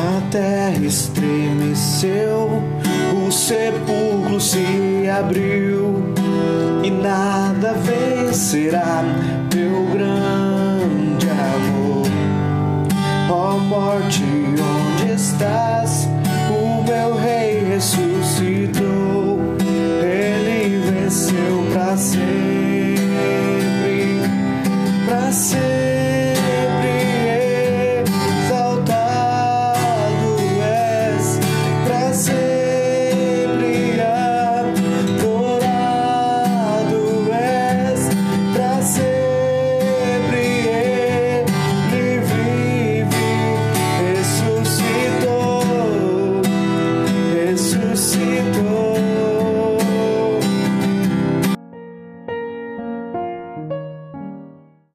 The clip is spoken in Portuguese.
A terra estremeceu, o sepulcro se abriu e nada vencerá teu grande amor. Ó morte, onde estás? O meu rei ressuscitou, ele venceu para sempre, para sempre. necesito.